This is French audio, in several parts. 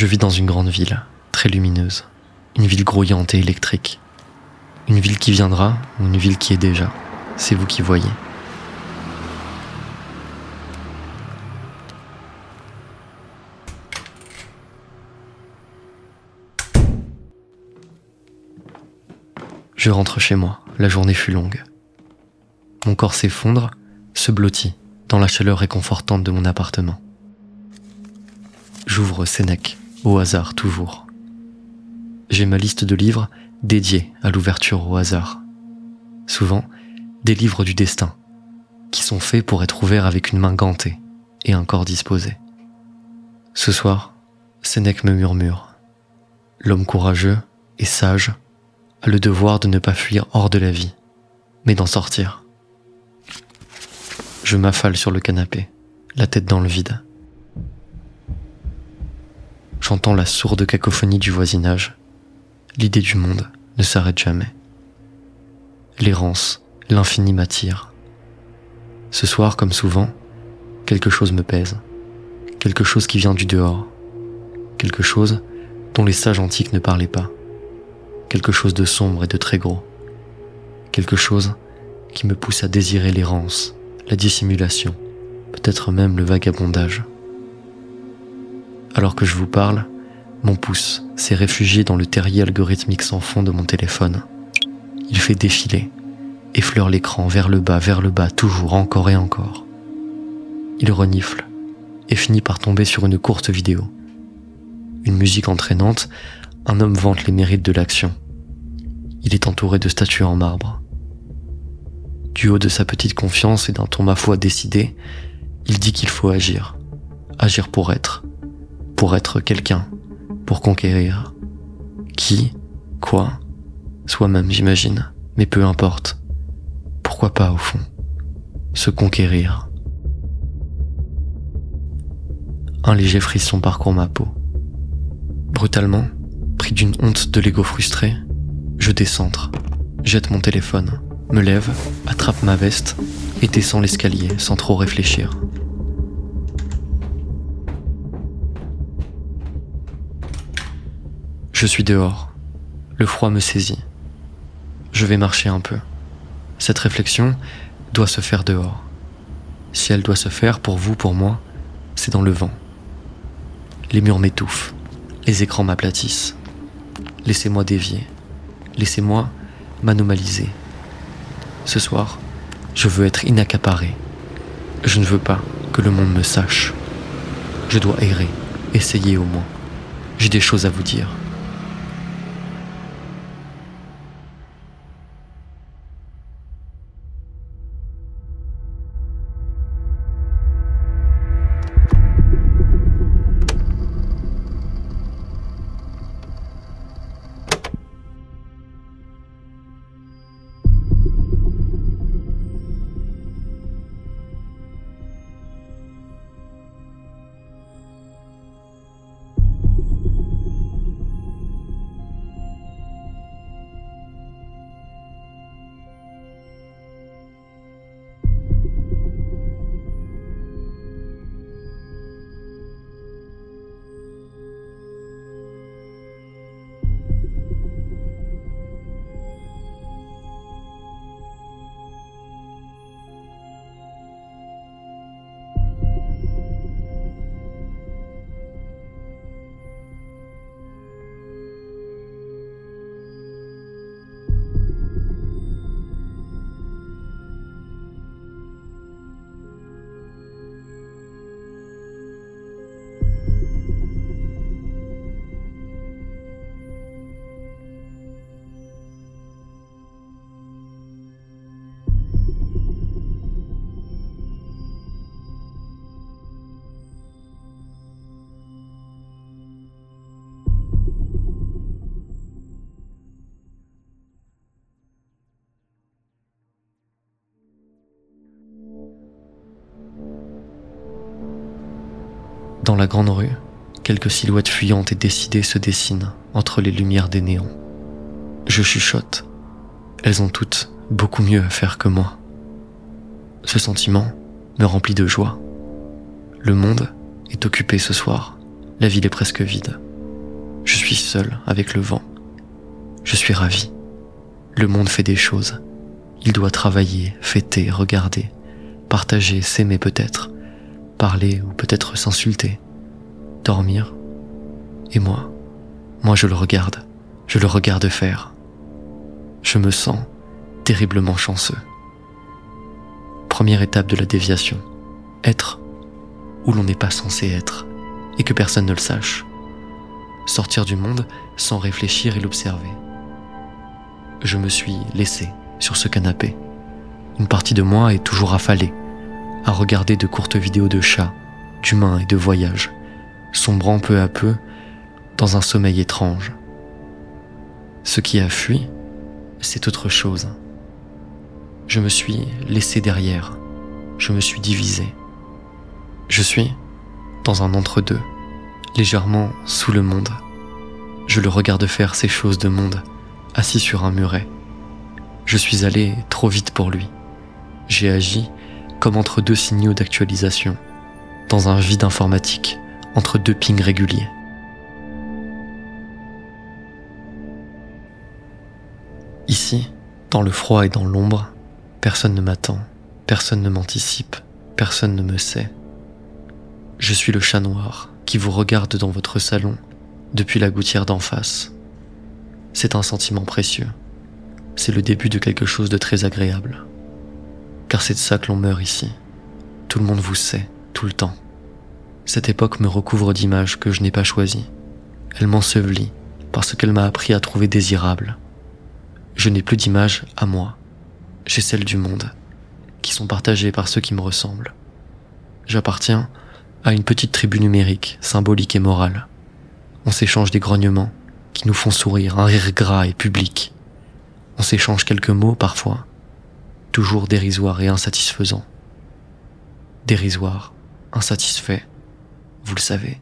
Je vis dans une grande ville, très lumineuse, une ville grouillante et électrique. Une ville qui viendra ou une ville qui est déjà, c'est vous qui voyez. Je rentre chez moi, la journée fut longue. Mon corps s'effondre, se blottit dans la chaleur réconfortante de mon appartement. J'ouvre Sénèque, au hasard toujours. J'ai ma liste de livres dédiés à l'ouverture au hasard. Souvent, des livres du destin, qui sont faits pour être ouverts avec une main gantée et un corps disposé. Ce soir, Sénèque me murmure. L'homme courageux et sage a le devoir de ne pas fuir hors de la vie, mais d'en sortir. Je m'affale sur le canapé, la tête dans le vide. J'entends la sourde cacophonie du voisinage. L'idée du monde ne s'arrête jamais. L'errance, l'infini m'attire. Ce soir, comme souvent, quelque chose me pèse. Quelque chose qui vient du dehors. Quelque chose dont les sages antiques ne parlaient pas. Quelque chose de sombre et de très gros. Quelque chose qui me pousse à désirer l'errance, la dissimulation, peut-être même le vagabondage. Alors que je vous parle, mon pouce s'est réfugié dans le terrier algorithmique sans fond de mon téléphone. Il fait défiler, effleure l'écran vers le bas, vers le bas, toujours, encore et encore. Il renifle et finit par tomber sur une courte vidéo. Une musique entraînante, un homme vante les mérites de l'action. Il est entouré de statues en marbre. Du haut de sa petite confiance et d'un ton ma foi décidé, il dit qu'il faut agir. Agir pour être, pour être quelqu'un, pour conquérir. Qui, quoi, soi-même j'imagine, mais peu importe. Pourquoi pas au fond Se conquérir? Un léger frisson parcourt ma peau. Brutalement, pris d'une honte de l'ego frustré, je décentre, jette mon téléphone, me lève, attrape ma veste et descends l'escalier sans trop réfléchir. Je suis dehors. Le froid me saisit. Je vais marcher un peu. Cette réflexion doit se faire dehors. Si elle doit se faire pour vous, pour moi, c'est dans le vent. Les murs m'étouffent. Les écrans m'aplatissent. Laissez-moi dévier. Laissez-moi m'anomaliser. Ce soir, je veux être inaccaparé. Je ne veux pas que le monde me sache. Je dois errer, essayer au moins. J'ai des choses à vous dire. Dans la grande rue, quelques silhouettes fuyantes et décidées se dessinent entre les lumières des néons. Je chuchote. Elles ont toutes beaucoup mieux à faire que moi. Ce sentiment me remplit de joie. Le monde est occupé ce soir. La ville est presque vide. suis seul avec le vent. Je suis ravi. Le monde fait des choses. Il doit travailler, fêter, regarder, partager, s'aimer peut-être, parler ou peut-être s'insulter, dormir. Et moi, moi je le regarde, je le regarde faire. Je me sens terriblement chanceux. Première étape de la déviation, être où l'on n'est pas censé être et que personne ne le sache. Sortir du monde sans réfléchir et l'observer. Je me suis laissé sur ce canapé. Une partie de moi est toujours affalée à regarder de courtes vidéos de chats, d'humains et de voyages, sombrant peu à peu dans un sommeil étrange. Ce qui a fui, c'est autre chose. Je me suis laissé derrière, je me suis divisé. Je suis dans un entre-deux, légèrement sous le monde. Je le regarde faire ces choses de monde, assis sur un muret. Je suis allé trop vite pour lui. J'ai agi comme entre deux signaux d'actualisation, dans un vide informatique, entre deux pings réguliers. Ici, dans le froid et dans l'ombre, personne ne m'attend, personne ne m'anticipe, personne ne me sait. Je suis le chat noir qui vous regarde dans votre salon depuis la gouttière d'en face. C'est un sentiment précieux. C'est le début de quelque chose de très agréable. Car c'est de ça que l'on meurt ici. Tout le monde vous sait, tout le temps. Cette époque me recouvre d'images que je n'ai pas choisies. Elle m'ensevelit parce qu'elle m'a appris à trouver désirable. Je n'ai plus d'images à moi. J'ai celles du monde, qui sont partagées par ceux qui me ressemblent. J'appartiens à une petite tribu numérique, symbolique et morale. On s'échange des grognements qui nous font sourire, un rire gras et public. On s'échange quelques mots parfois, toujours dérisoires et insatisfaisants. Dérisoire, insatisfait, vous le savez.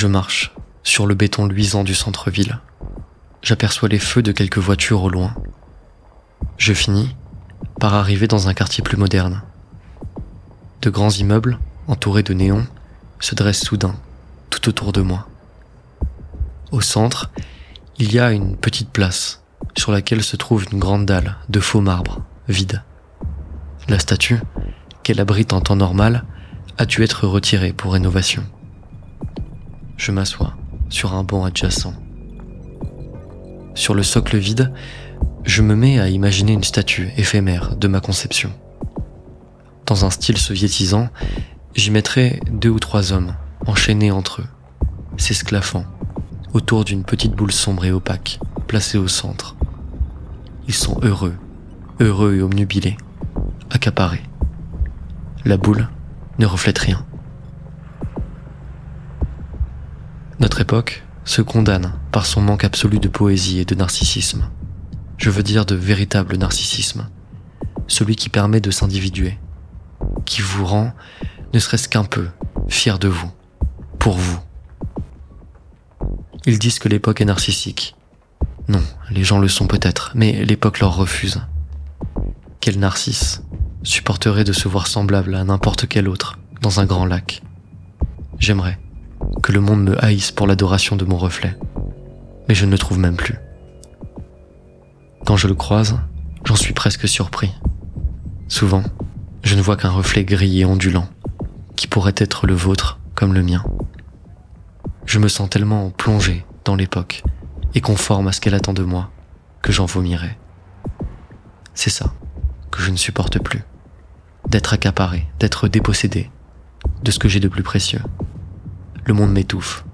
Je marche sur le béton luisant du centre-ville. J'aperçois les feux de quelques voitures au loin. Je finis par arriver dans un quartier plus moderne. De grands immeubles, entourés de néons, se dressent soudain, tout autour de moi. Au centre, il y a une petite place sur laquelle se trouve une grande dalle de faux marbre, vide. La statue, qu'elle abrite en temps normal, a dû être retirée pour rénovation. Je m'assois sur un banc adjacent. Sur le socle vide, je me mets à imaginer une statue éphémère de ma conception. Dans un style soviétisant, j'y mettrai deux ou trois hommes, enchaînés entre eux, s'esclaffant, autour d'une petite boule sombre et opaque, placée au centre. Ils sont heureux, heureux et omnubilés, accaparés. La boule ne reflète rien. Notre époque se condamne par son manque absolu de poésie et de narcissisme. Je veux dire de véritable narcissisme. Celui qui permet de s'individuer. Qui vous rend, ne serait-ce qu'un peu, fier de vous. Pour vous. Ils disent que l'époque est narcissique. Non, les gens le sont peut-être, mais l'époque leur refuse. Quel narcisse supporterait de se voir semblable à n'importe quel autre dans un grand lac? J'aimerais que le monde me haïsse pour l'adoration de mon reflet. Mais je ne le trouve même plus. Quand je le croise, j'en suis presque surpris. Souvent, je ne vois qu'un reflet gris et ondulant, qui pourrait être le vôtre comme le mien. Je me sens tellement plongé dans l'époque et conforme à ce qu'elle attend de moi que j'en vomirais. C'est ça que je ne supporte plus. D'être accaparé, d'être dépossédé de ce que j'ai de plus précieux. Le monde m'étouffe,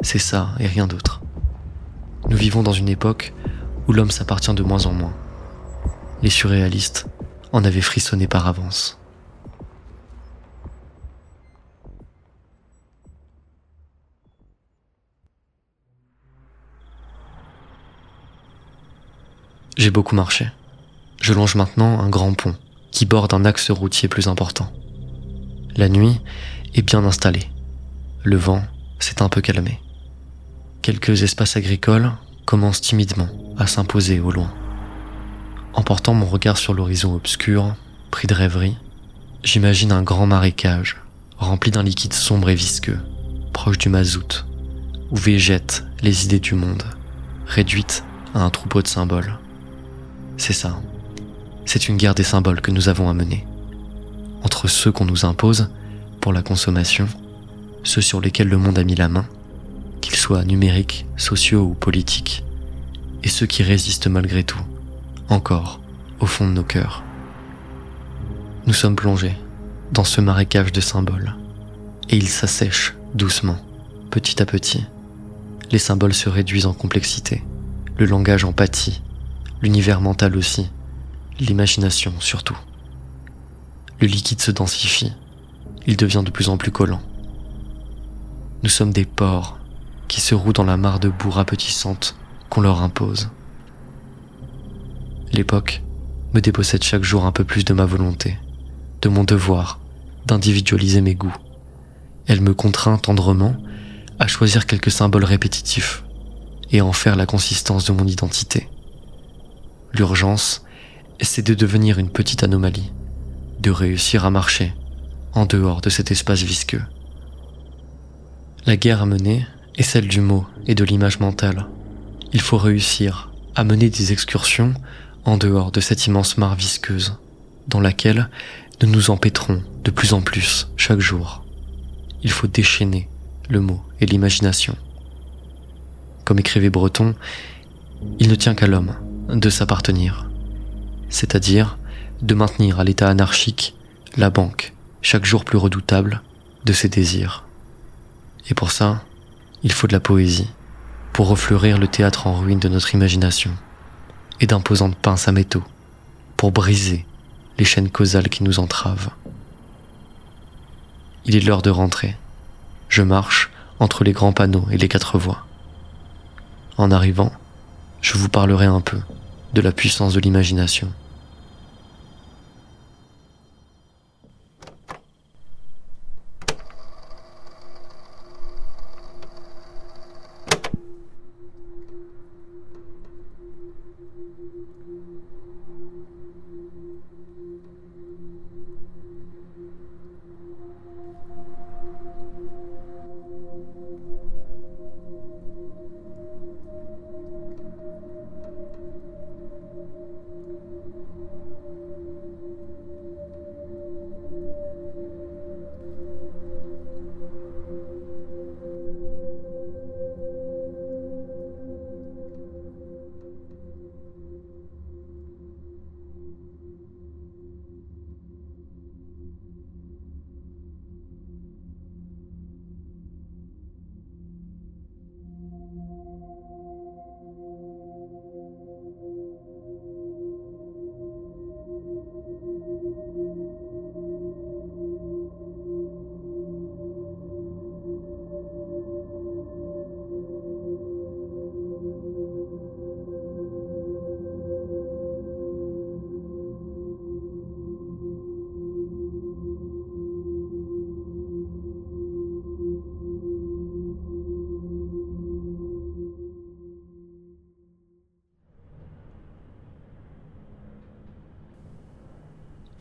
c'est ça et rien d'autre. Nous vivons dans une époque où l'homme s'appartient de moins en moins. Les surréalistes en avaient frissonné par avance. J'ai beaucoup marché. Je longe maintenant un grand pont qui borde un axe routier plus important. La nuit est bien installée. Le vent s'est un peu calmé. Quelques espaces agricoles commencent timidement à s'imposer au loin. En portant mon regard sur l'horizon obscur, pris de rêverie, j'imagine un grand marécage rempli d'un liquide sombre et visqueux, proche du mazout, où végètent les idées du monde, réduites à un troupeau de symboles. C'est ça. C'est une guerre des symboles que nous avons à mener. Entre ceux qu'on nous impose pour la consommation, ceux sur lesquels le monde a mis la main, qu'ils soient numériques, sociaux ou politiques, et ceux qui résistent malgré tout, encore, au fond de nos cœurs. Nous sommes plongés dans ce marécage de symboles, et ils s'assèchent doucement, petit à petit. Les symboles se réduisent en complexité, le langage en pâtit, l'univers mental aussi, l'imagination surtout. Le liquide se densifie, il devient de plus en plus collant. Nous sommes des porcs qui se rouent dans la mare de boue rapetissante qu'on leur impose. L'époque me dépossède chaque jour un peu plus de ma volonté, de mon devoir d'individualiser mes goûts. Elle me contraint tendrement à choisir quelques symboles répétitifs et à en faire la consistance de mon identité. L'urgence, c'est de devenir une petite anomalie, de réussir à marcher en dehors de cet espace visqueux. La guerre à mener est celle du mot et de l'image mentale. Il faut réussir à mener des excursions en dehors de cette immense mare visqueuse, dans laquelle nous nous empêtrons de plus en plus chaque jour. Il faut déchaîner le mot et l'imagination. Comme écrivait Breton, il ne tient qu'à l'homme de s'appartenir, c'est-à-dire de maintenir à l'état anarchique la banque, chaque jour plus redoutable, de ses désirs. Et pour ça, il faut de la poésie, pour refleurir le théâtre en ruine de notre imagination, et d'imposantes pinces à métaux, pour briser les chaînes causales qui nous entravent. Il est l'heure de rentrer. Je marche entre les grands panneaux et les quatre voies. En arrivant, je vous parlerai un peu de la puissance de l'imagination.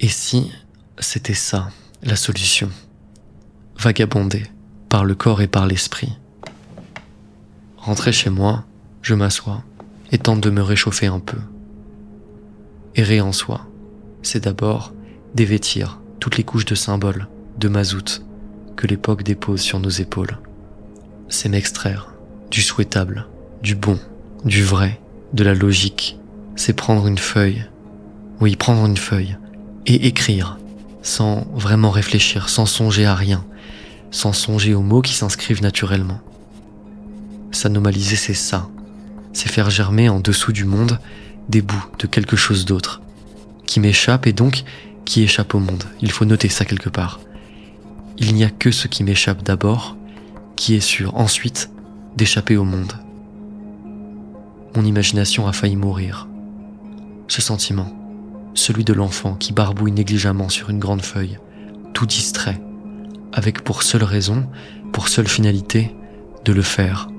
Et si c'était ça, la solution? Vagabonder, par le corps et par l'esprit. Rentrer chez moi, je m'assois et tente de me réchauffer un peu. Errer en soi, c'est d'abord dévêtir toutes les couches de symboles, de mazout, que l'époque dépose sur nos épaules. C'est m'extraire du souhaitable, du bon, du vrai, de la logique. C'est prendre une feuille. Oui, prendre une feuille et écrire, sans vraiment réfléchir, sans songer à rien, sans songer aux mots qui s'inscrivent naturellement. S'anomaliser, c'est ça. C'est faire germer en dessous du monde des bouts de quelque chose d'autre, qui m'échappe et donc qui échappe au monde. Il faut noter ça quelque part. Il n'y a que ce qui m'échappe d'abord, qui est sûr ensuite d'échapper au monde. Mon imagination a failli mourir. Ce sentiment, celui de l'enfant qui barbouille négligemment sur une grande feuille, tout distrait, avec pour seule raison, pour seule finalité, de le faire,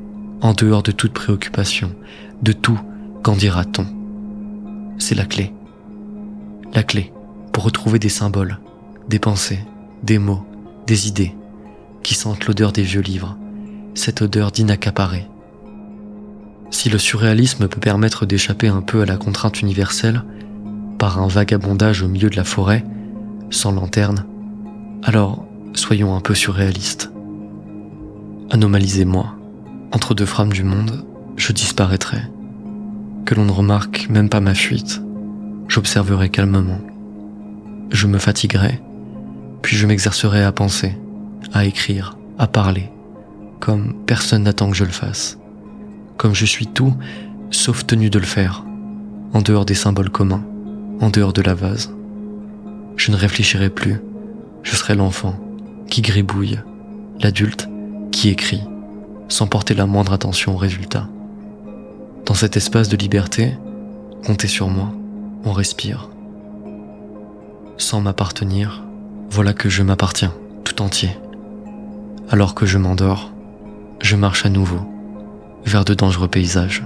en dehors de toute préoccupation, de tout qu'en dira-t-on. C'est la clé. La clé pour retrouver des symboles, des pensées, des mots, des idées, qui sentent l'odeur des vieux livres, cette odeur d'inaccaparé. Si le surréalisme peut permettre d'échapper un peu à la contrainte universelle, par un vagabondage au milieu de la forêt, sans lanterne, alors soyons un peu surréalistes. Anomalisez-moi. Entre deux frames du monde, je disparaîtrai. Que l'on ne remarque même pas ma fuite, j'observerai calmement. Je me fatiguerai, puis je m'exercerai à penser, à écrire, à parler, comme personne n'attend que je le fasse, comme je suis tout sauf tenu de le faire, en dehors des symboles communs, en dehors de la vase. Je ne réfléchirai plus, je serai l'enfant qui gribouille, l'adulte qui écrit, sans porter la moindre attention au résultat. Dans cet espace de liberté, comptez sur moi, on respire. Sans m'appartenir, voilà que je m'appartiens tout entier. Alors que je m'endors, je marche à nouveau vers de dangereux paysages.